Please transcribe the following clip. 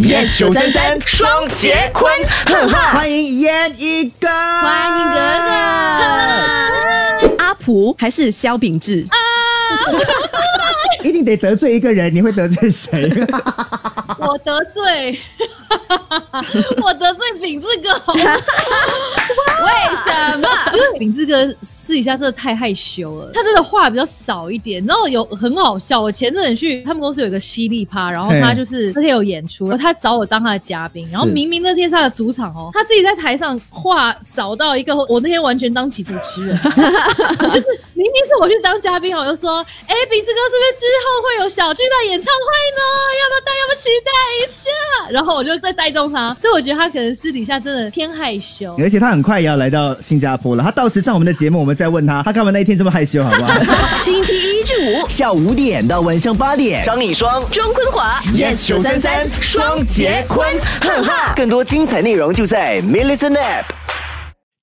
Yes 九三三双节坤，哈哈！欢迎燕一哥，欢迎哥哥。阿普还是萧秉治？一定得得罪一个人，你会得罪谁？我得罪，我得罪秉志哥，为什么？因为秉志哥私底下真的太害羞了，他真的话比较少一点。然后有很好笑，我前阵子去他们公司有一个犀利趴，然后他就是那天有演出，然后他找我当他的嘉宾，然后明明那天是他的主场哦，他自己在台上话少到一个，我那天完全当起主持人，就是明明是我去当嘉宾，我就说，哎，鼻子哥是不是之后会有小巨蛋演唱会呢？要不要大家要不要期待一下？然后我就再带动他，所以我觉得他可能私底下真的偏害羞。而且他很快也要来到新加坡了，他到时上我们的节目，我们再问他，他干嘛那一天这么害羞，好不好？星期一至五，下午五点到晚上八点，张丽双。庄坤华。Yes 九三三。双杰坤，哈哈！更多精彩内容就在 m i l l i c e n App。